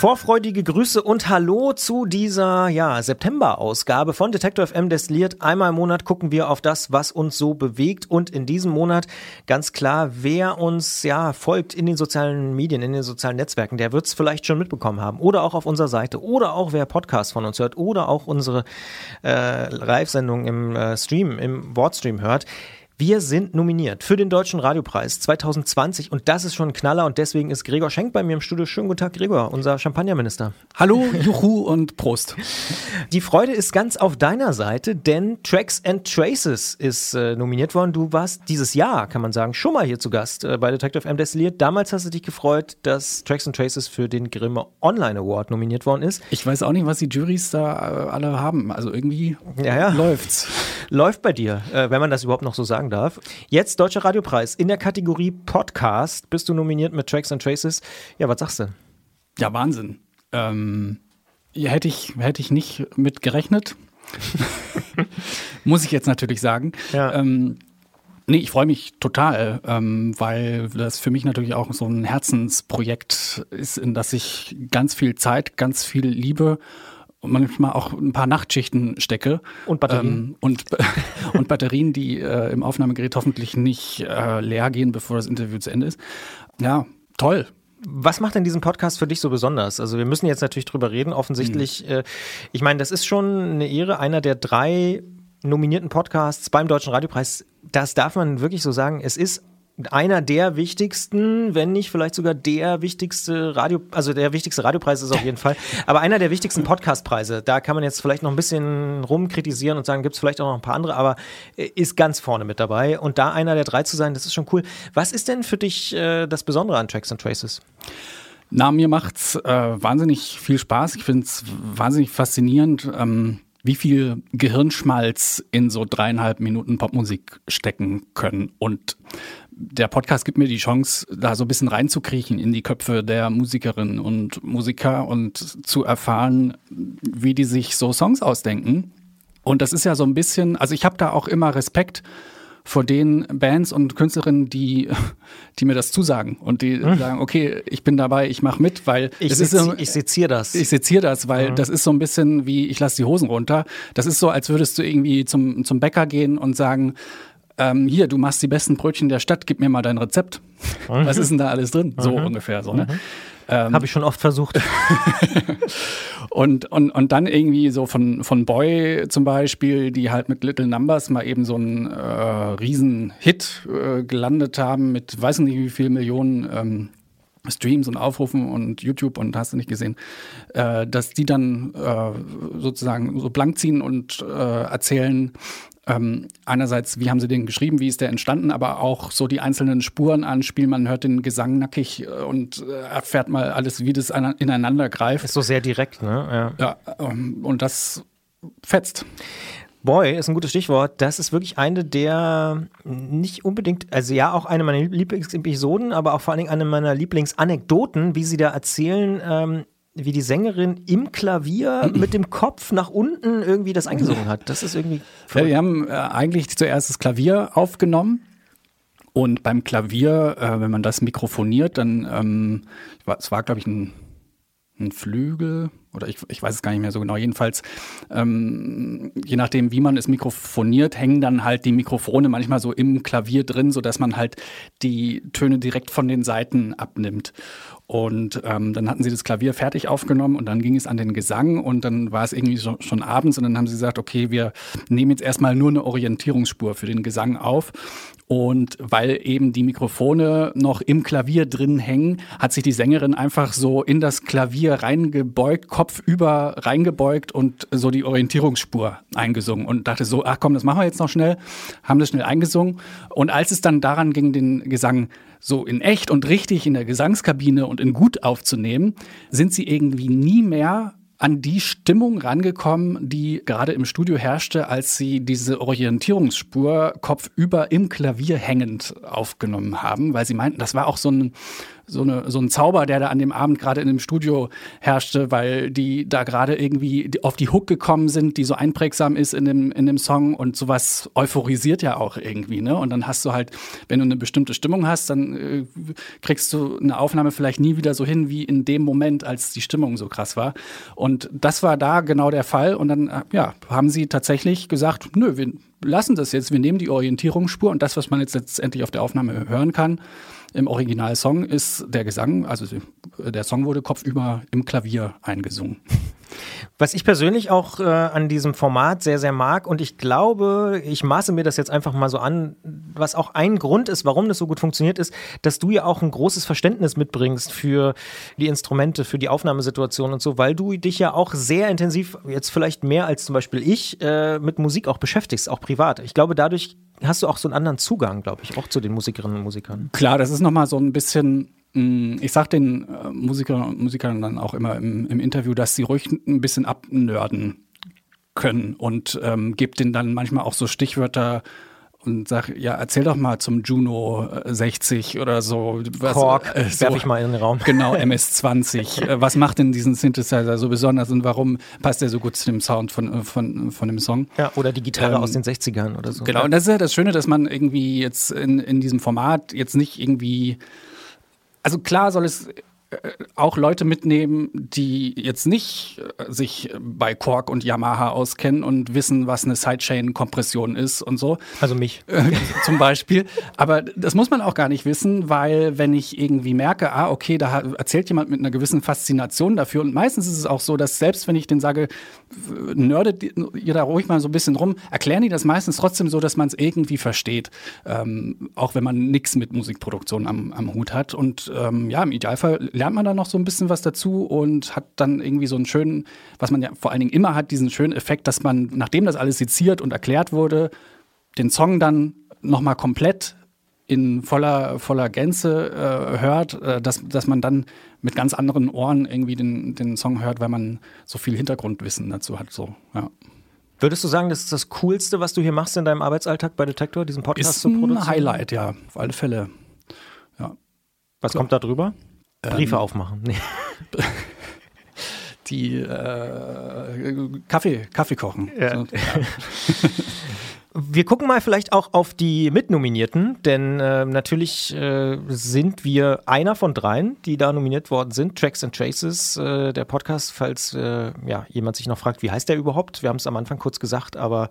Vorfreudige Grüße und Hallo zu dieser ja, September-Ausgabe von Detector FM Destilliert. Einmal im Monat gucken wir auf das, was uns so bewegt und in diesem Monat ganz klar, wer uns ja folgt in den sozialen Medien, in den sozialen Netzwerken, der wird es vielleicht schon mitbekommen haben oder auch auf unserer Seite oder auch wer Podcast von uns hört oder auch unsere äh, Live-Sendung im äh, Stream, im Wortstream hört. Wir sind nominiert für den Deutschen Radiopreis 2020 und das ist schon ein Knaller und deswegen ist Gregor Schenk bei mir im Studio. Schönen guten Tag, Gregor, unser Champagnerminister. Hallo, Juhu und Prost. Die Freude ist ganz auf deiner Seite, denn Tracks and Traces ist äh, nominiert worden. Du warst dieses Jahr, kann man sagen, schon mal hier zu Gast äh, bei Detective M Destilliert. Damals hast du dich gefreut, dass Tracks and Traces für den Grimme Online Award nominiert worden ist. Ich weiß auch nicht, was die Juries da äh, alle haben. Also irgendwie ja, ja. läuft's. Läuft bei dir, äh, wenn man das überhaupt noch so sagen darf. Jetzt Deutscher Radiopreis. In der Kategorie Podcast bist du nominiert mit Tracks and Traces. Ja, was sagst du? Ja, Wahnsinn. Ähm, ja, hätte, ich, hätte ich nicht mit gerechnet. Muss ich jetzt natürlich sagen. Ja. Ähm, Nee, ich freue mich total, ähm, weil das für mich natürlich auch so ein Herzensprojekt ist, in das ich ganz viel Zeit, ganz viel Liebe und manchmal auch ein paar Nachtschichten stecke. Und Batterien. Ähm, und, und Batterien, die äh, im Aufnahmegerät hoffentlich nicht äh, leer gehen, bevor das Interview zu Ende ist. Ja, toll. Was macht denn diesen Podcast für dich so besonders? Also wir müssen jetzt natürlich drüber reden. Offensichtlich, mhm. äh, ich meine, das ist schon eine Ehre, einer der drei nominierten Podcasts beim Deutschen Radiopreis. Das darf man wirklich so sagen. Es ist einer der wichtigsten, wenn nicht vielleicht sogar der wichtigste Radio, also der wichtigste Radiopreis ist auf jeden Fall, aber einer der wichtigsten Podcastpreise. Da kann man jetzt vielleicht noch ein bisschen rumkritisieren und sagen, gibt es vielleicht auch noch ein paar andere, aber äh, ist ganz vorne mit dabei. Und da einer der drei zu sein, das ist schon cool. Was ist denn für dich äh, das Besondere an Tracks and Traces? Na, mir macht's äh, wahnsinnig viel Spaß. Ich finde es wahnsinnig faszinierend. Ähm wie viel Gehirnschmalz in so dreieinhalb Minuten Popmusik stecken können. Und der Podcast gibt mir die Chance, da so ein bisschen reinzukriechen in die Köpfe der Musikerinnen und Musiker und zu erfahren, wie die sich so Songs ausdenken. Und das ist ja so ein bisschen, also ich habe da auch immer Respekt vor den Bands und Künstlerinnen, die, die mir das zusagen und die hm. sagen, okay, ich bin dabei, ich mache mit, weil ich, sezi so, ich seziere das. Ich seziere das, weil hm. das ist so ein bisschen wie, ich lasse die Hosen runter. Das ist so, als würdest du irgendwie zum, zum Bäcker gehen und sagen, ähm, hier, du machst die besten Brötchen der Stadt, gib mir mal dein Rezept. Mhm. Was ist denn da alles drin? So mhm. ungefähr. So, ne? Mhm. Ähm, Habe ich schon oft versucht. und, und, und dann irgendwie so von, von Boy zum Beispiel, die halt mit Little Numbers mal eben so einen äh, riesen Hit äh, gelandet haben mit weiß nicht wie viel Millionen ähm, Streams und Aufrufen und YouTube und hast du nicht gesehen, äh, dass die dann äh, sozusagen so blank ziehen und äh, erzählen, ähm, einerseits, wie haben sie den geschrieben, wie ist der entstanden, aber auch so die einzelnen Spuren anspielen. Man hört den Gesang nackig äh, und äh, erfährt mal alles, wie das ineinander greift. Ist so sehr direkt, ne? Ja, ja ähm, und das fetzt. Boy ist ein gutes Stichwort. Das ist wirklich eine der nicht unbedingt, also ja, auch eine meiner Lieblingsepisoden, aber auch vor allen Dingen eine meiner Lieblingsanekdoten, wie sie da erzählen, ähm, wie die Sängerin im Klavier mit dem Kopf nach unten irgendwie das eingesungen hat. Das ist irgendwie. Ja, wir haben äh, eigentlich zuerst das Klavier aufgenommen. Und beim Klavier, äh, wenn man das mikrofoniert, dann, ähm, es war, glaube ich, ein, ein Flügel oder ich, ich weiß es gar nicht mehr so genau. Jedenfalls, ähm, je nachdem, wie man es mikrofoniert, hängen dann halt die Mikrofone manchmal so im Klavier drin, sodass man halt die Töne direkt von den Seiten abnimmt. Und ähm, dann hatten sie das Klavier fertig aufgenommen und dann ging es an den Gesang und dann war es irgendwie so, schon abends und dann haben sie gesagt, okay, wir nehmen jetzt erstmal nur eine Orientierungsspur für den Gesang auf. Und weil eben die Mikrofone noch im Klavier drin hängen, hat sich die Sängerin einfach so in das Klavier reingebeugt, Kopf über reingebeugt und so die Orientierungsspur eingesungen und dachte so, ach komm, das machen wir jetzt noch schnell, haben das schnell eingesungen. Und als es dann daran ging, den Gesang so in echt und richtig in der Gesangskabine und in gut aufzunehmen, sind sie irgendwie nie mehr an die Stimmung rangekommen, die gerade im Studio herrschte, als sie diese Orientierungsspur kopfüber im Klavier hängend aufgenommen haben, weil sie meinten, das war auch so ein so, eine, so ein Zauber, der da an dem Abend gerade in dem Studio herrschte, weil die da gerade irgendwie auf die Hook gekommen sind, die so einprägsam ist in dem, in dem Song und sowas euphorisiert ja auch irgendwie, ne? Und dann hast du halt, wenn du eine bestimmte Stimmung hast, dann äh, kriegst du eine Aufnahme vielleicht nie wieder so hin wie in dem Moment, als die Stimmung so krass war. Und das war da genau der Fall. Und dann, äh, ja, haben sie tatsächlich gesagt, nö, wir lassen das jetzt, wir nehmen die Orientierungsspur und das, was man jetzt letztendlich auf der Aufnahme hören kann, im Originalsong ist der Gesang, also der Song wurde kopfüber im Klavier eingesungen. Was ich persönlich auch äh, an diesem Format sehr, sehr mag und ich glaube, ich maße mir das jetzt einfach mal so an, was auch ein Grund ist, warum das so gut funktioniert, ist, dass du ja auch ein großes Verständnis mitbringst für die Instrumente, für die Aufnahmesituation und so, weil du dich ja auch sehr intensiv, jetzt vielleicht mehr als zum Beispiel ich, äh, mit Musik auch beschäftigst, auch privat. Ich glaube, dadurch hast du auch so einen anderen Zugang, glaube ich, auch zu den Musikerinnen und Musikern. Klar, das ist nochmal so ein bisschen Mm, ich sage den äh, Musikerinnen und Musikern dann auch immer im, im, Interview, dass sie ruhig ein bisschen abnörden können und ähm, gebe denen dann manchmal auch so Stichwörter und sag, ja, erzähl doch mal zum Juno 60 äh, oder so. Was, Korg, äh, so, werf ich mal in den Raum. Genau, MS-20. Äh, was macht denn diesen Synthesizer so besonders und warum passt der so gut zu dem Sound von, von, von dem Song? Ja, oder die Gitarre ähm, aus den 60ern oder so. Genau, und das ist ja das Schöne, dass man irgendwie jetzt in, in diesem Format jetzt nicht irgendwie also klar soll es äh, auch Leute mitnehmen, die jetzt nicht äh, sich bei Korg und Yamaha auskennen und wissen, was eine Sidechain-Kompression ist und so. Also mich. Zum Beispiel. Aber das muss man auch gar nicht wissen, weil wenn ich irgendwie merke, ah, okay, da erzählt jemand mit einer gewissen Faszination dafür und meistens ist es auch so, dass selbst wenn ich den sage, nerdet ihr da ruhig mal so ein bisschen rum, erklären die das meistens trotzdem so, dass man es irgendwie versteht. Ähm, auch wenn man nichts mit Musikproduktion am, am Hut hat. Und ähm, ja, im Idealfall lernt man da noch so ein bisschen was dazu und hat dann irgendwie so einen schönen, was man ja vor allen Dingen immer hat, diesen schönen Effekt, dass man, nachdem das alles seziert und erklärt wurde, den Song dann nochmal komplett in voller, voller Gänze äh, hört, äh, dass, dass man dann mit ganz anderen Ohren irgendwie den, den Song hört, weil man so viel Hintergrundwissen dazu hat. So, ja. Würdest du sagen, das ist das Coolste, was du hier machst in deinem Arbeitsalltag bei Detektor, diesen Podcast ist zu produzieren? Ein Highlight, ja, auf alle Fälle. Ja. Was kommt da drüber? Briefe ähm, aufmachen. Nee. Die äh, Kaffee, Kaffee kochen. Ja. So, ja. Wir gucken mal vielleicht auch auf die Mitnominierten, denn äh, natürlich äh, sind wir einer von dreien, die da nominiert worden sind. Tracks and Traces, äh, der Podcast, falls äh, ja, jemand sich noch fragt, wie heißt der überhaupt? Wir haben es am Anfang kurz gesagt, aber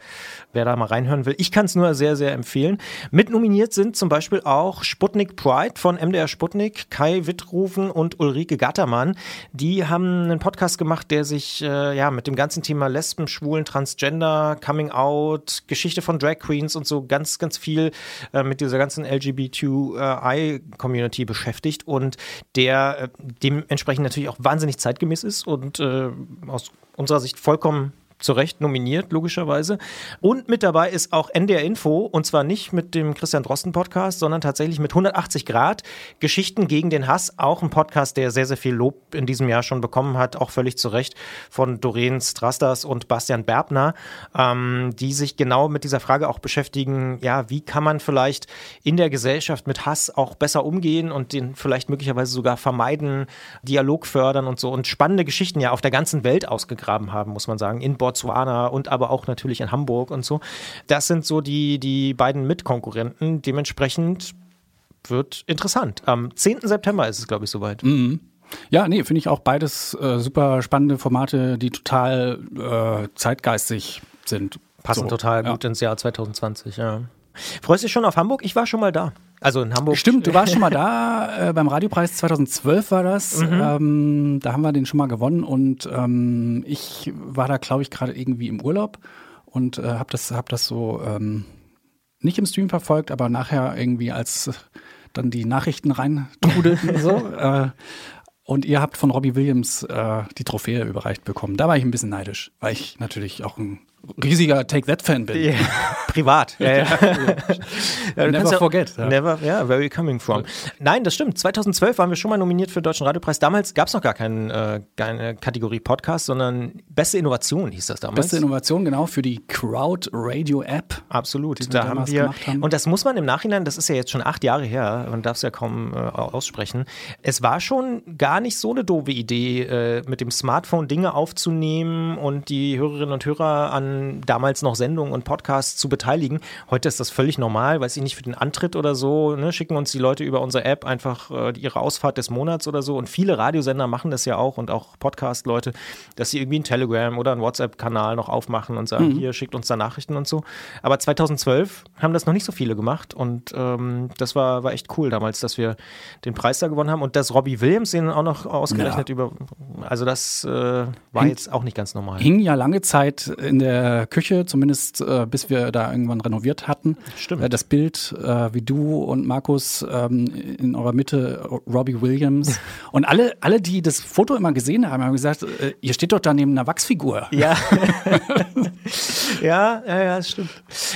wer da mal reinhören will, ich kann es nur sehr, sehr empfehlen. Mitnominiert sind zum Beispiel auch Sputnik Pride von MDR Sputnik, Kai Wittrufen und Ulrike Gattermann. Die haben einen Podcast gemacht, der sich äh, ja mit dem ganzen Thema Lesben, Schwulen, Transgender, Coming Out, Geschichte von von Drag Queens und so ganz, ganz viel äh, mit dieser ganzen LGBTI-Community beschäftigt und der äh, dementsprechend natürlich auch wahnsinnig zeitgemäß ist und äh, aus unserer Sicht vollkommen zu Recht nominiert, logischerweise. Und mit dabei ist auch NDR Info und zwar nicht mit dem Christian Drosten Podcast, sondern tatsächlich mit 180 Grad Geschichten gegen den Hass. Auch ein Podcast, der sehr, sehr viel Lob in diesem Jahr schon bekommen hat, auch völlig zu Recht von Doreen Strastas und Bastian Berbner, ähm, die sich genau mit dieser Frage auch beschäftigen, ja, wie kann man vielleicht in der Gesellschaft mit Hass auch besser umgehen und den vielleicht möglicherweise sogar vermeiden, Dialog fördern und so und spannende Geschichten ja auf der ganzen Welt ausgegraben haben, muss man sagen, in Botswana und aber auch natürlich in Hamburg und so. Das sind so die, die beiden Mitkonkurrenten. Dementsprechend wird interessant. Am 10. September ist es, glaube ich, soweit. Mhm. Ja, nee, finde ich auch beides äh, super spannende Formate, die total äh, zeitgeistig sind. Passen so, total gut ins Jahr 2020, ja. Freust du dich schon auf Hamburg? Ich war schon mal da. Also in Hamburg. Stimmt, du warst schon mal da. Äh, beim Radiopreis 2012 war das. Mhm. Ähm, da haben wir den schon mal gewonnen und ähm, ich war da, glaube ich, gerade irgendwie im Urlaub und äh, habe das, hab das so ähm, nicht im Stream verfolgt, aber nachher irgendwie als dann die Nachrichten reintrudelten so. Äh, und ihr habt von Robbie Williams äh, die Trophäe überreicht bekommen. Da war ich ein bisschen neidisch, weil ich natürlich auch ein riesiger Take That-Fan bin. Ja, privat. Ja, ja. ja, Never forget, ja. Never, ja, where you coming from. Nein, das stimmt. 2012 waren wir schon mal nominiert für den Deutschen Radiopreis. Damals gab es noch gar keinen, äh, keine Kategorie Podcast, sondern Beste Innovation hieß das damals. Beste Innovation, genau, für die Crowd Radio App. Absolut. wir Da haben damals wir, gemacht haben. und das muss man im Nachhinein, das ist ja jetzt schon acht Jahre her, man darf es ja kaum äh, aussprechen. Es war schon gar nicht so eine doofe Idee, äh, mit dem Smartphone Dinge aufzunehmen und die Hörerinnen und Hörer an damals noch Sendungen und Podcasts zu beteiligen. Heute ist das völlig normal, weiß ich nicht, für den Antritt oder so, ne, schicken uns die Leute über unsere App einfach äh, ihre Ausfahrt des Monats oder so. Und viele Radiosender machen das ja auch und auch Podcast-Leute, dass sie irgendwie einen Telegram oder einen WhatsApp-Kanal noch aufmachen und sagen, hier schickt uns da Nachrichten und so. Aber 2012 haben das noch nicht so viele gemacht und ähm, das war, war echt cool damals, dass wir den Preis da gewonnen haben und dass Robbie Williams den auch noch ausgerechnet Ja. über, also das äh, war Hängt- jetzt auch nicht ganz normal. Hing ja lange Zeit in der Küche, zumindest äh, bis wir da irgendwann renoviert hatten. Stimmt. Äh, das Bild, äh, wie du und Markus ähm, in eurer Mitte, Robbie Williams. und alle, alle, die das Foto immer gesehen haben, haben gesagt, äh, ihr steht doch da neben einer Wachsfigur. Ja. ja, ja, ja, das stimmt.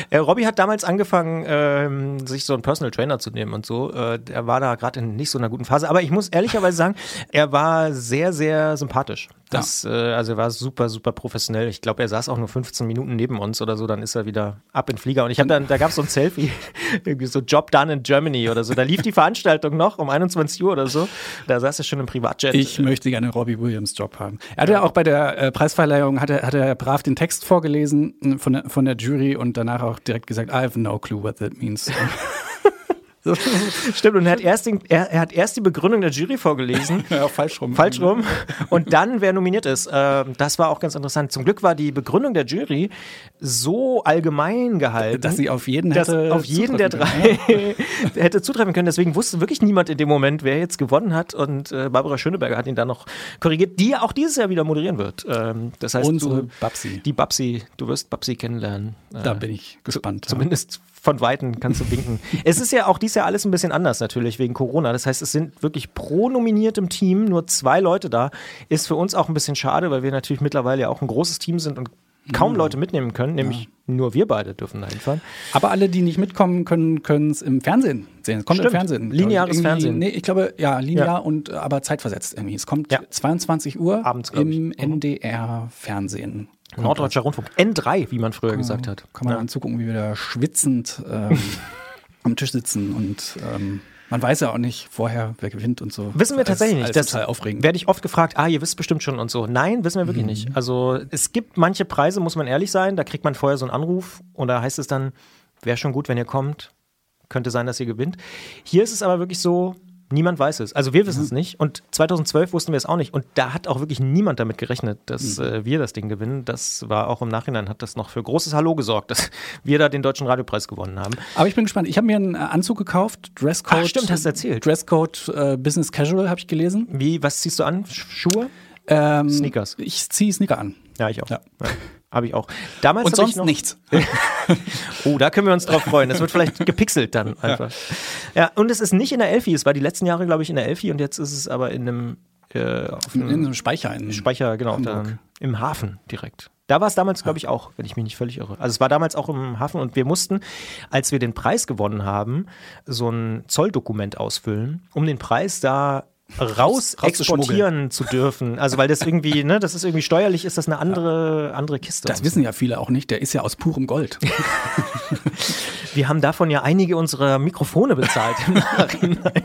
Äh, Robbie hat damals angefangen, ähm, sich so einen Personal Trainer zu nehmen und so. Äh, er war da gerade in nicht so einer guten Phase. Aber ich muss ehrlicherweise sagen, er war sehr, sehr sympathisch. Das, äh, also er war super, super professionell. Ich glaube, er saß auch nur 15 Minuten neben uns oder so. Dann ist er wieder ab in den Flieger. Und ich habe dann, da gab es so ein Selfie, irgendwie so Job done in Germany oder so. Da lief die Veranstaltung noch um 21 Uhr oder so. Da saß er schon im Privatjet. Ich möchte gerne Robbie Williams Job haben. Er hat ja auch bei der äh, Preisverleihung hat er, hat er brav den Text vorgelesen äh, von der, von der Jury und danach auch direkt gesagt, I have no clue what that means. Stimmt, und er hat, erst den, er, er hat erst die Begründung der Jury vorgelesen. ja, falsch rum. Falsch rum. Und dann, wer nominiert ist. Ähm, das war auch ganz interessant. Zum Glück war die Begründung der Jury so allgemein gehalten. Dass sie auf jeden dass hätte auf jeden der drei hätte zutreffen können. Deswegen wusste wirklich niemand in dem Moment, wer jetzt gewonnen hat. Und äh, Barbara Schöneberger hat ihn dann noch korrigiert, die auch dieses Jahr wieder moderieren wird. Ähm, das heißt, Unsere du, Babsi. die Babsi, du wirst Babsi kennenlernen. Äh, Da bin ich gespannt. ja. Von Weitem kannst du winken. es ist ja auch dieses Jahr alles ein bisschen anders natürlich wegen Corona. Das heißt, es sind wirklich pro nominiert im Team nur zwei Leute da. Ist für uns auch ein bisschen schade, weil wir natürlich mittlerweile ja auch ein großes Team sind und kaum Leute mitnehmen können. Nämlich nur wir beide dürfen da hinfahren. Aber alle, die nicht mitkommen können, können es im Fernsehen sehen. Es kommt Stimmt. im Fernsehen. Lineares Irgendwie- Fernsehen. Nee, ich glaube, ja, linear Ja. und aber zeitversetzt irgendwie. Es kommt Ja. 22 Uhr Abends, im Mhm. NDR-Fernsehen. Norddeutscher Rundfunk. N3, wie man früher gesagt hat. Kann man dann zugucken, wie wir da schwitzend ähm, am Tisch sitzen und ähm, man weiß ja auch nicht vorher, wer gewinnt und so. Wissen wir ist tatsächlich nicht. Das total aufregend. werde ich oft gefragt, ah, ihr wisst bestimmt schon und so. Nein, wissen wir wirklich nicht. Also es gibt manche Preise, muss man ehrlich sein, da kriegt man vorher so einen Anruf und da heißt es dann, wäre schon gut, wenn ihr kommt. Könnte sein, dass ihr gewinnt. Hier ist es aber wirklich so, niemand weiß es. Also wir wissen es nicht und 2012 wussten wir es auch nicht und da hat auch wirklich niemand damit gerechnet, dass äh, wir das Ding gewinnen. Das war auch im Nachhinein, hat das noch für großes Hallo gesorgt, dass wir da den Deutschen Radiopreis gewonnen haben. Aber ich bin gespannt. Ich habe mir einen äh, Anzug gekauft, Dresscode. Ach, stimmt, hast du erzählt. Dresscode äh, Business Casual habe ich gelesen. Wie, was ziehst du an? Sch- Schuhe? Ähm, Sneakers. Ich ziehe Sneaker an. Ja, ich auch. Ja. Habe ich auch. Damals Und sonst nichts. Oh, da können wir uns drauf freuen. Das wird vielleicht gepixelt dann einfach. Ja, und es ist nicht in der Elfi. Es war die letzten Jahre, glaube ich, in der Elfi und jetzt ist es aber in einem, äh, auf In einem einem Speicher. In Speicher, genau, da, im Hafen direkt. Da war es damals, glaube ich, auch, wenn ich mich nicht völlig irre. Also es war damals auch im Hafen und wir mussten, als wir den Preis gewonnen haben, so ein Zolldokument ausfüllen, um den Preis da raus exportieren zu dürfen. Also weil das irgendwie, ne, das ist irgendwie steuerlich, ist das eine andere, andere Kiste. Das wissen ja viele auch nicht. Der ist ja aus purem Gold. Wir haben davon ja einige unserer Mikrofone bezahlt im Nachhinein.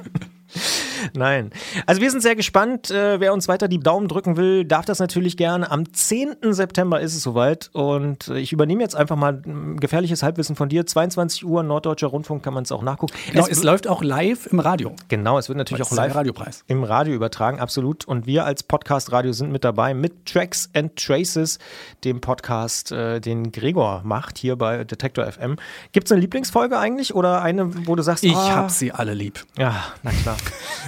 Nein. Also wir sind sehr gespannt. Äh, wer uns weiter die Daumen drücken will, darf das natürlich gerne. Am 10. September ist es soweit. Und äh, ich übernehme jetzt einfach mal ein gefährliches Halbwissen von dir. 22 Uhr, Norddeutscher Rundfunk, kann man es auch nachgucken. Genau, es, es läuft auch live im Radio. genau, es wird natürlich auch live Radiopreis. im Radio übertragen, absolut. Und wir als Podcast-Radio sind mit dabei mit Tracks and Traces, dem Podcast, äh, den Gregor macht hier bei Detektor FM. Gibt es eine Lieblingsfolge eigentlich oder eine, wo du sagst, Ich ah, hab sie alle lieb. Ja, na klar.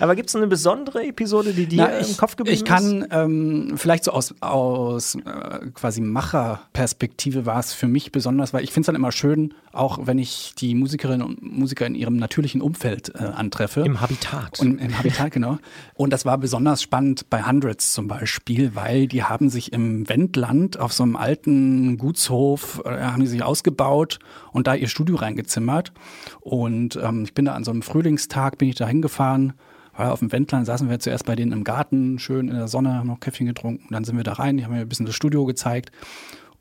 Aber gibt es eine besondere Episode, die dir Na, ich, im Kopf geblieben ich kann, ähm, vielleicht so aus, aus äh, quasi Macherperspektive war es für mich besonders, weil ich finde es dann immer schön, auch wenn ich die Musikerinnen und Musiker in ihrem natürlichen Umfeld äh, antreffe. Im Habitat. Und im Habitat, genau. Und das war besonders spannend bei Hundreds zum Beispiel, weil die haben sich im Wendland auf so einem alten Gutshof, äh, haben die sich ausgebaut und da ihr Studio reingezimmert. Und ähm, ich bin da an so einem Frühlingstag, bin ich da hingefahren, war auf dem Wendland, saßen wir zuerst bei denen im Garten, schön in der Sonne, haben noch Käffchen getrunken. Dann sind wir da rein, die haben mir ein bisschen das Studio gezeigt.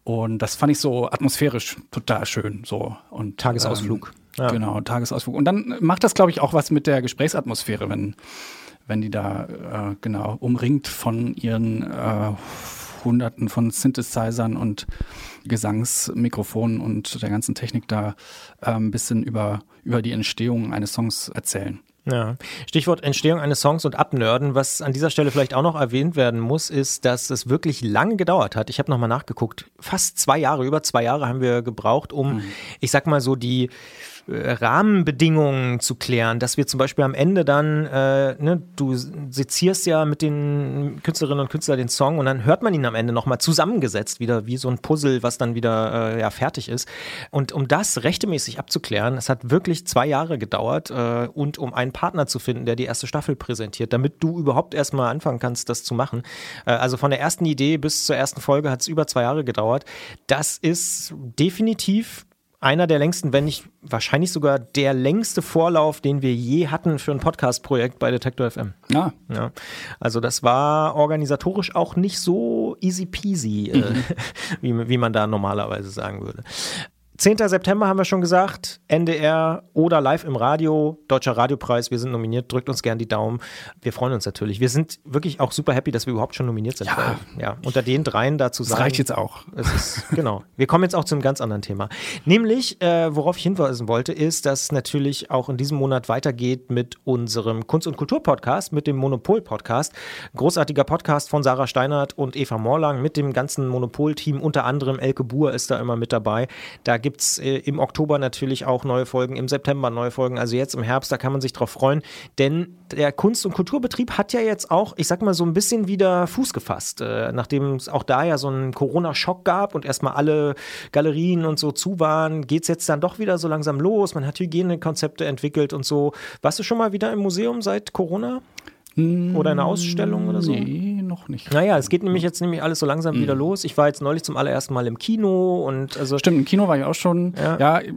Und das fand ich so atmosphärisch total schön. So. Und, Tagesausflug. Ähm, Ja. Genau, Tagesausflug. Und dann macht das, glaube ich, auch was mit der Gesprächsatmosphäre, wenn, wenn die da äh, genau umringt von ihren äh, Hunderten von Synthesizern und Gesangsmikrofonen und der ganzen Technik da äh, ein bisschen über, über die Entstehung eines Songs erzählen. Ja. Stichwort Entstehung eines Songs und Abnörden. Was an dieser Stelle vielleicht auch noch erwähnt werden muss, ist, dass es wirklich lange gedauert hat. Ich habe nochmal nachgeguckt. Fast zwei Jahre, über zwei Jahre haben wir gebraucht, um, ich sag mal so, die Rahmenbedingungen zu klären, dass wir zum Beispiel am Ende dann, äh, ne, du sezierst ja mit den Künstlerinnen und Künstlern den Song und dann hört man ihn am Ende nochmal zusammengesetzt, wieder wie so ein Puzzle, was dann wieder äh, ja, fertig ist. Und um das rechtemäßig abzuklären, es hat wirklich zwei Jahre gedauert äh, und um einen Partner zu finden, der die erste Staffel präsentiert, damit du überhaupt erstmal anfangen kannst, das zu machen. Äh, also von der ersten Idee bis zur ersten Folge hat es über zwei Jahre gedauert. Das ist definitiv einer der längsten, wenn nicht wahrscheinlich sogar der längste Vorlauf, den wir je hatten für ein Podcast-Projekt bei Detektor FM. Ja, Ja, also das war organisatorisch auch nicht so easy peasy, äh, wie, wie man da normalerweise sagen würde. 10. September haben wir schon gesagt, NDR oder live im Radio, Deutscher Radiopreis, wir sind nominiert, drückt uns gern die Daumen. Wir freuen uns natürlich. Wir sind wirklich auch super happy, dass wir überhaupt schon nominiert sind. Ja. Ja unter den dreien dazu das sagen. reicht jetzt auch. Es ist, genau. Wir kommen jetzt auch zu einem ganz anderen Thema. Nämlich, äh, worauf ich hinweisen wollte, ist, dass natürlich auch in diesem Monat weitergeht mit unserem Kunst- und Kultur-Podcast, mit dem Monopol-Podcast. Großartiger Podcast von Sarah Steinert und Eva Morlang mit dem ganzen Monopol-Team. Unter anderem Elke Buhr ist da immer mit dabei. Da gibt es äh, im Oktober natürlich auch neue Folgen, im September neue Folgen. Also jetzt im Herbst, da kann man sich drauf freuen. Denn der Kunst- und Kulturbetrieb hat ja jetzt auch, ich sag mal, so ein bisschen wieder Fuß gefasst. Äh, nachdem es auch da ja so einen Corona-Schock gab und erstmal alle Galerien und so zu waren, geht es jetzt dann doch wieder so langsam los. Man hat Hygienekonzepte entwickelt und so. Warst du schon mal wieder im Museum seit Corona? Oder eine Ausstellung oder so? Nee, noch nicht. Naja, es geht nämlich jetzt nämlich alles so langsam wieder los. Ich war jetzt neulich zum allerersten Mal im Kino und also Stimmt, im Kino war ich auch schon. Ja. Ja, äh,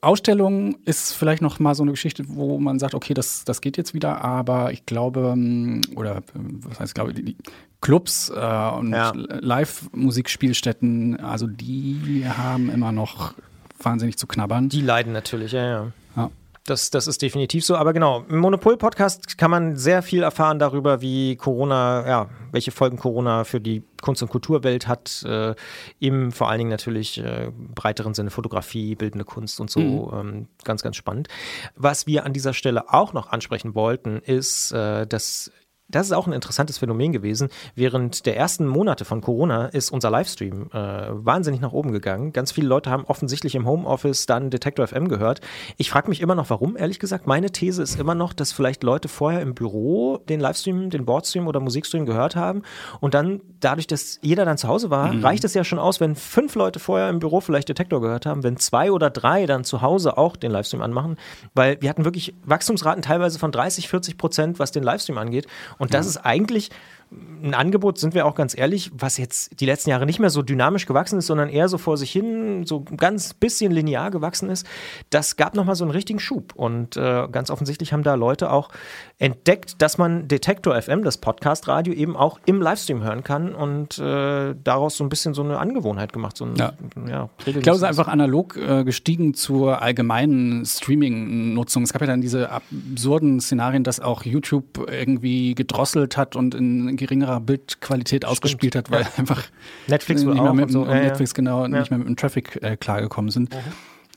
Ausstellung ist vielleicht noch mal so eine Geschichte, wo man sagt, okay, das, das geht jetzt wieder, aber ich glaube, ähm, oder äh, was heißt, glaube ich, Clubs äh, und Ja. Live-Musikspielstätten, also die haben immer noch wahnsinnig zu knabbern. die leiden natürlich, ja, ja. Ja. Das, das ist definitiv so. Aber genau, im Monopol-Podcast kann man sehr viel erfahren darüber, wie Corona, ja, welche Folgen Corona für die Kunst- und Kulturwelt hat. Äh, Im vor allen Dingen natürlich äh, breiteren Sinne Fotografie, bildende Kunst und so. Ähm, ganz, ganz spannend. Was wir an dieser Stelle auch noch ansprechen wollten, ist, äh, dass das ist auch ein interessantes Phänomen gewesen. Während der ersten Monate von Corona ist unser Livestream äh, wahnsinnig nach oben gegangen. Ganz viele Leute haben offensichtlich im Homeoffice dann Detector FM gehört. Ich frage mich immer noch, warum, ehrlich gesagt. Meine These ist immer noch, dass vielleicht Leute vorher im Büro den Livestream, den Boardstream oder Musikstream gehört haben und dann dadurch, dass jeder dann zu Hause war, reicht es ja schon aus, wenn fünf Leute vorher im Büro vielleicht Detektor gehört haben, wenn zwei oder drei dann zu Hause auch den Livestream anmachen, weil wir hatten wirklich Wachstumsraten teilweise von 30, 40 Prozent, was den Livestream angeht. Und das ist eigentlich ein Angebot, sind wir auch ganz ehrlich, was jetzt die letzten Jahre nicht mehr so dynamisch gewachsen ist, sondern eher so vor sich hin, so ganz bisschen linear gewachsen ist. Das gab nochmal so einen richtigen Schub. Und äh, ganz offensichtlich haben da Leute auch entdeckt, dass man Detektor FM, das Podcast-Radio, eben auch im Livestream hören kann und äh, daraus so ein bisschen so eine Angewohnheit gemacht. So ein, Ja. ja, Ich glaube, es ist einfach analog äh, gestiegen zur allgemeinen Streaming-Nutzung. Es gab ja dann diese absurden Szenarien, dass auch YouTube irgendwie gedrosselt hat und in geringerer Bildqualität ausgespielt hat, weil einfach Netflix nicht mehr mit, und so. Ja, ja. Netflix genau Ja. nicht mehr mit dem Traffic äh, klargekommen sind.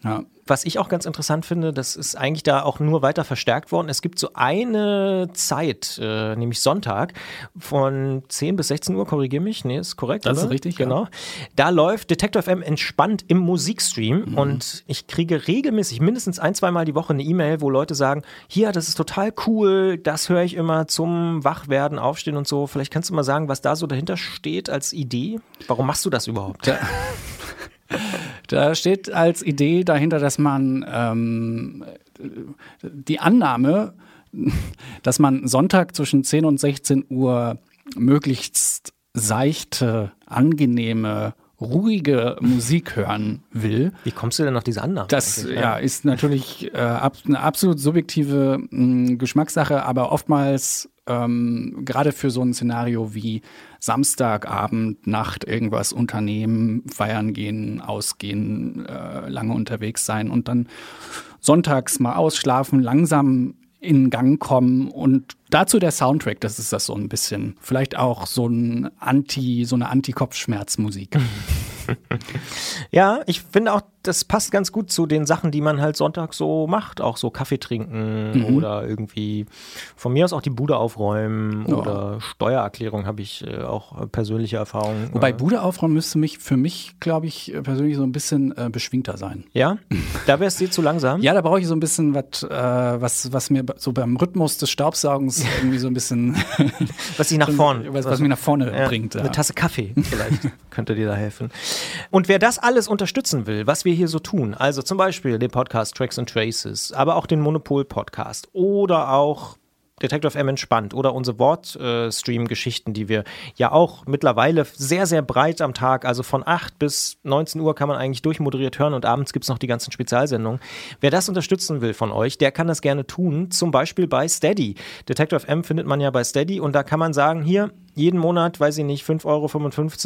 Ja. Was ich auch ganz interessant finde, das ist eigentlich da auch nur weiter verstärkt worden. Es gibt so eine Zeit, äh, nämlich Sonntag, von 10 bis 16 Uhr, korrigiere mich, nee, ist korrekt. Das oder? ist richtig, Genau. ja. Da läuft Detector FM entspannt im Musikstream und ich kriege regelmäßig mindestens ein, zweimal die Woche eine E-Mail, wo Leute sagen, hier, das ist total cool, das höre ich immer zum Wachwerden, Aufstehen und so. Vielleicht kannst du mal sagen, was da so dahinter steht als Idee. Warum machst du das überhaupt? Da steht als Idee dahinter, dass man ähm, die Annahme, dass man Sonntag zwischen 10 und 16 Uhr möglichst seichte, angenehme, ruhige Musik hören will. Wie kommst du denn auf diese Annahme? Das eigentlich? ja, ist natürlich äh, ab, eine absolut subjektive mh, Geschmackssache, aber oftmals ähm, gerade für so ein Szenario wie Samstagabend, Nacht irgendwas unternehmen, feiern gehen, ausgehen, äh, lange unterwegs sein und dann sonntags mal ausschlafen, langsam in Gang kommen und dazu der Soundtrack, das ist das so ein bisschen. Vielleicht auch so ein Anti, so eine Anti-Kopfschmerzmusik. Ja, ich finde auch, das passt ganz gut zu den Sachen, die man halt Sonntag so macht. Auch so Kaffee trinken Mhm. oder irgendwie von mir aus auch die Bude aufräumen Ja. oder Steuererklärung habe ich äh, auch persönliche Erfahrungen. Wobei äh, Bude aufräumen müsste mich für mich, glaube ich, äh, persönlich so ein bisschen äh, beschwingter sein. Ja, da wäre es dir zu langsam. Ja, da brauche ich so ein bisschen wat, äh, was, was mir so beim Rhythmus des Staubsaugens irgendwie so ein bisschen Was dich nach vorne, was, was mich nach vorne Ja, bringt. Ja. Eine Tasse Kaffee vielleicht könnte dir da helfen. Und wer das alles unterstützen will, was wir hier so tun, also zum Beispiel den Podcast Tracks and Traces, aber auch den Monopol-Podcast oder auch Detective M entspannt oder unsere Wort-Stream-Geschichten, die wir ja auch mittlerweile sehr, sehr breit am Tag, also von 8 bis 19 Uhr kann man eigentlich durchmoderiert hören und abends gibt es noch die ganzen Spezialsendungen. Wer das unterstützen will von euch, der kann das gerne tun, zum Beispiel bei Steady. Detective M findet man ja bei Steady und da kann man sagen, hier, jeden Monat, weiß ich nicht, 5,55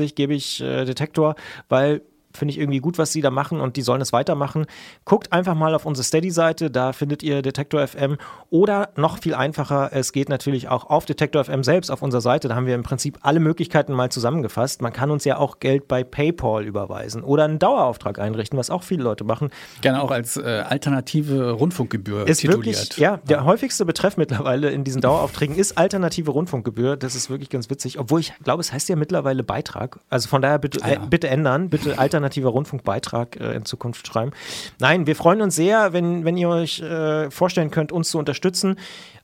Euro gebe ich äh, Detektor, weil finde ich irgendwie gut, was sie da machen und die sollen es weitermachen. Guckt einfach mal auf unsere Steady-Seite, da findet ihr Detektor FM oder noch viel einfacher, es geht natürlich auch auf Detektor FM selbst auf unserer Seite, da haben wir im Prinzip alle Möglichkeiten mal zusammengefasst. Man kann uns ja auch Geld bei PayPal überweisen oder einen Dauerauftrag einrichten, was auch viele Leute machen. Gerne auch als äh, alternative Rundfunkgebühr Ist tituliert. wirklich, ja, der häufigste Betreff mittlerweile in diesen Daueraufträgen ist alternative Rundfunkgebühr. Das ist wirklich ganz witzig, obwohl ich glaube, es heißt ja mittlerweile Beitrag. Also von daher bitte, Ah, ja. äh, bitte ändern, bitte alternativer Rundfunkbeitrag äh, in Zukunft schreiben. Nein, wir freuen uns sehr, wenn, wenn ihr euch äh, vorstellen könnt, uns zu unterstützen.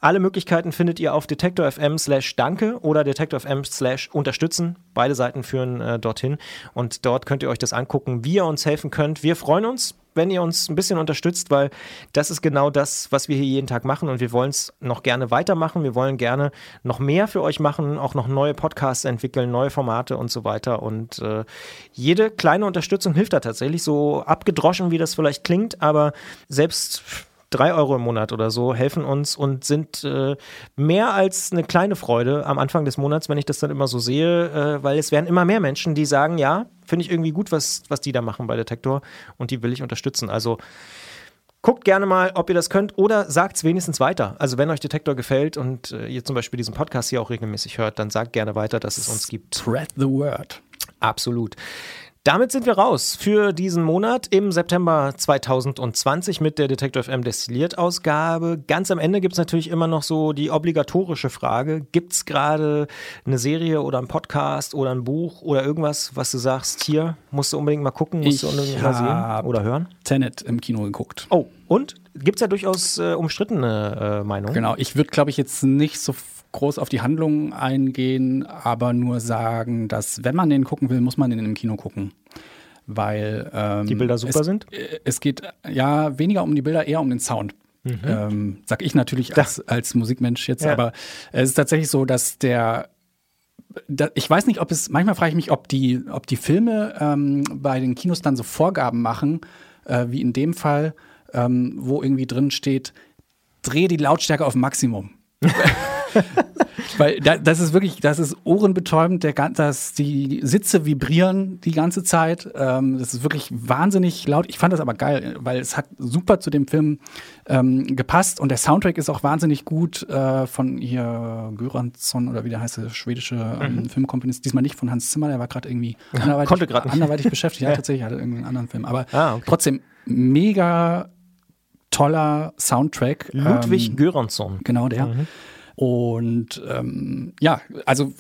Alle Möglichkeiten findet ihr auf detektor.fm slash danke oder detektor.fm slash unterstützen. Beide Seiten führen äh, dorthin und dort könnt ihr euch das angucken, wie ihr uns helfen könnt. Wir freuen uns, wenn ihr uns ein bisschen unterstützt, weil das ist genau das, was wir hier jeden Tag machen und wir wollen es noch gerne weitermachen. Wir wollen gerne noch mehr für euch machen, auch noch neue Podcasts entwickeln, neue Formate und so weiter. Und äh, jede kleine Unterstützung hilft da tatsächlich, so abgedroschen, wie das vielleicht klingt, aber selbst drei Euro im Monat oder so helfen uns und sind äh, mehr als eine kleine Freude am Anfang des Monats, wenn ich das dann immer so sehe, äh, weil es werden immer mehr Menschen, die sagen, ja, finde ich irgendwie gut, was, was die da machen bei Detektor und die will ich unterstützen. Also guckt gerne mal, ob ihr das könnt oder sagt es wenigstens weiter. Also wenn euch Detektor gefällt und äh, ihr zum Beispiel diesen Podcast hier auch regelmäßig hört, dann sagt gerne weiter, dass es uns gibt. Spread the word. Absolut. Damit sind wir raus für diesen Monat im September 2020 mit der Detective FM Destilliert Ausgabe. Ganz am Ende gibt es natürlich immer noch so die obligatorische Frage, gibt es gerade eine Serie oder einen Podcast oder ein Buch oder irgendwas, was du sagst, hier musst du unbedingt mal gucken, musst Ich du unbedingt mal sehen oder hören? Tenet im Kino geguckt. Oh, und gibt es ja durchaus äh, umstrittene äh, Meinungen. Genau, ich würde, glaube ich, jetzt nicht so f- groß auf die Handlung eingehen, aber nur sagen, dass wenn man den gucken will, muss man den im Kino gucken. Weil ähm, Die Bilder super es, sind? äh, Es geht ja weniger um die Bilder, eher um den Sound. Ähm, sag ich natürlich als, als Musikmensch jetzt, Mhm. Ja. aber es ist tatsächlich so, dass der ich weiß nicht, ob es, manchmal frage ich mich, ob die, ob die Filme ähm, bei den Kinos dann so Vorgaben machen, äh, wie in dem Fall, ähm, wo irgendwie drin steht, drehe die Lautstärke auf Maximum. Weil da, das ist wirklich, das ist ohrenbetäubend, der, dass die Sitze vibrieren die ganze Zeit. Ähm, das ist wirklich wahnsinnig laut. Ich fand das aber geil, weil es hat super zu dem Film ähm, gepasst und der Soundtrack ist auch wahnsinnig gut äh, von hier Göransson oder wie der heißt, der schwedische ähm, Filmkomponist. Diesmal nicht von Hans Zimmer, der war gerade irgendwie anderweitig, konnte grad nicht. anderweitig beschäftigt. Ja, tatsächlich, hatte irgendwie einen anderen Film. Aber Ah, okay. trotzdem mega toller Soundtrack. Ludwig ähm, Göransson. Genau der. Mhm. Und ähm, ja, also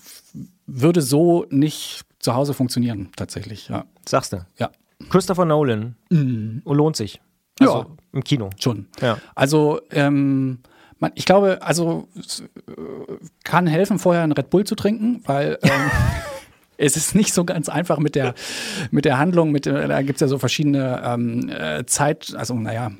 würde so nicht zu Hause funktionieren, tatsächlich, ja. Sagst du? Ja. Christopher Nolan. Mhm. Lohnt sich. Also ja. Im Kino. Schon. Ja. Also, ähm, man, ich glaube, also kann helfen, vorher einen Red Bull zu trinken, weil ähm, es ist nicht so ganz einfach mit der, mit der Handlung. Mit, da gibt es ja so verschiedene ähm, äh, Zeit, also naja,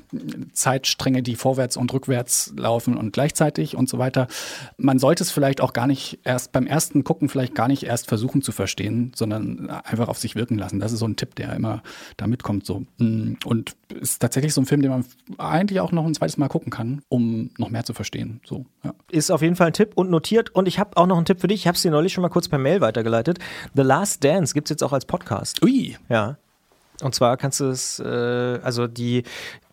Zeitstränge, die vorwärts und rückwärts laufen und gleichzeitig und so weiter. Man sollte es vielleicht auch gar nicht erst beim ersten Gucken vielleicht gar nicht erst versuchen zu verstehen, sondern einfach auf sich wirken lassen. Das ist so ein Tipp, der immer da mitkommt. So. Und ist tatsächlich so ein Film, den man eigentlich auch noch ein zweites Mal gucken kann, um noch mehr zu verstehen. So, ja. Ist auf jeden Fall ein Tipp und notiert. Und ich habe auch noch einen Tipp für dich. Ich habe es dir neulich schon mal kurz per Mail weitergeleitet. The Last Dance gibt es jetzt auch als Podcast. Ui. Ja. Und zwar kannst du es, äh, also die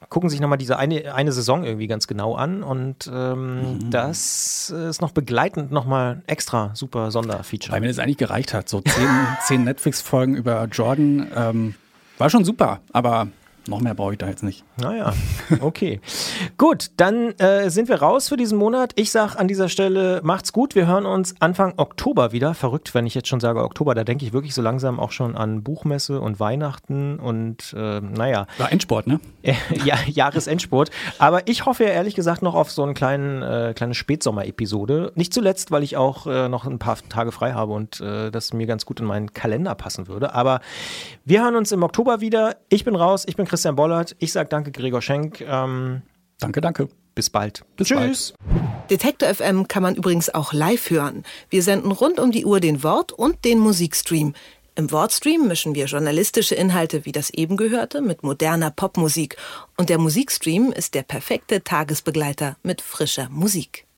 gucken sich nochmal diese eine, eine Saison irgendwie ganz genau an und ähm, mhm. das ist noch begleitend nochmal extra super Sonderfeature. Weil mir das eigentlich gereicht hat, so zehn, zehn Netflix-Folgen über Jordan, ähm, war schon super, aber noch mehr brauche ich da jetzt nicht. Naja, okay. gut, dann äh, sind wir raus für diesen Monat. Ich sage an dieser Stelle, macht's gut. Wir hören uns Anfang Oktober wieder. Verrückt, wenn ich jetzt schon sage Oktober. Da denke ich wirklich so langsam auch schon an Buchmesse und Weihnachten und äh, naja. War Endsport, ne? ja, Jahresendsport. Aber ich hoffe ja ehrlich gesagt noch auf so eine kleinen, äh, kleine Spätsommer-Episode. Nicht zuletzt, weil ich auch äh, noch ein paar Tage frei habe und äh, das mir ganz gut in meinen Kalender passen würde. Aber wir hören uns im Oktober wieder. Ich bin raus. Ich bin Christian Bollert. Ich sage danke, Gregor Schenk. Ähm, danke, danke. Bis bald. Bis Tschüss. Bald. Detektor FM kann man übrigens auch live hören. Wir senden rund um die Uhr den Wort- und den Musikstream. Im Wortstream mischen wir journalistische Inhalte wie das eben gehörte mit moderner Popmusik. Und der Musikstream ist der perfekte Tagesbegleiter mit frischer Musik.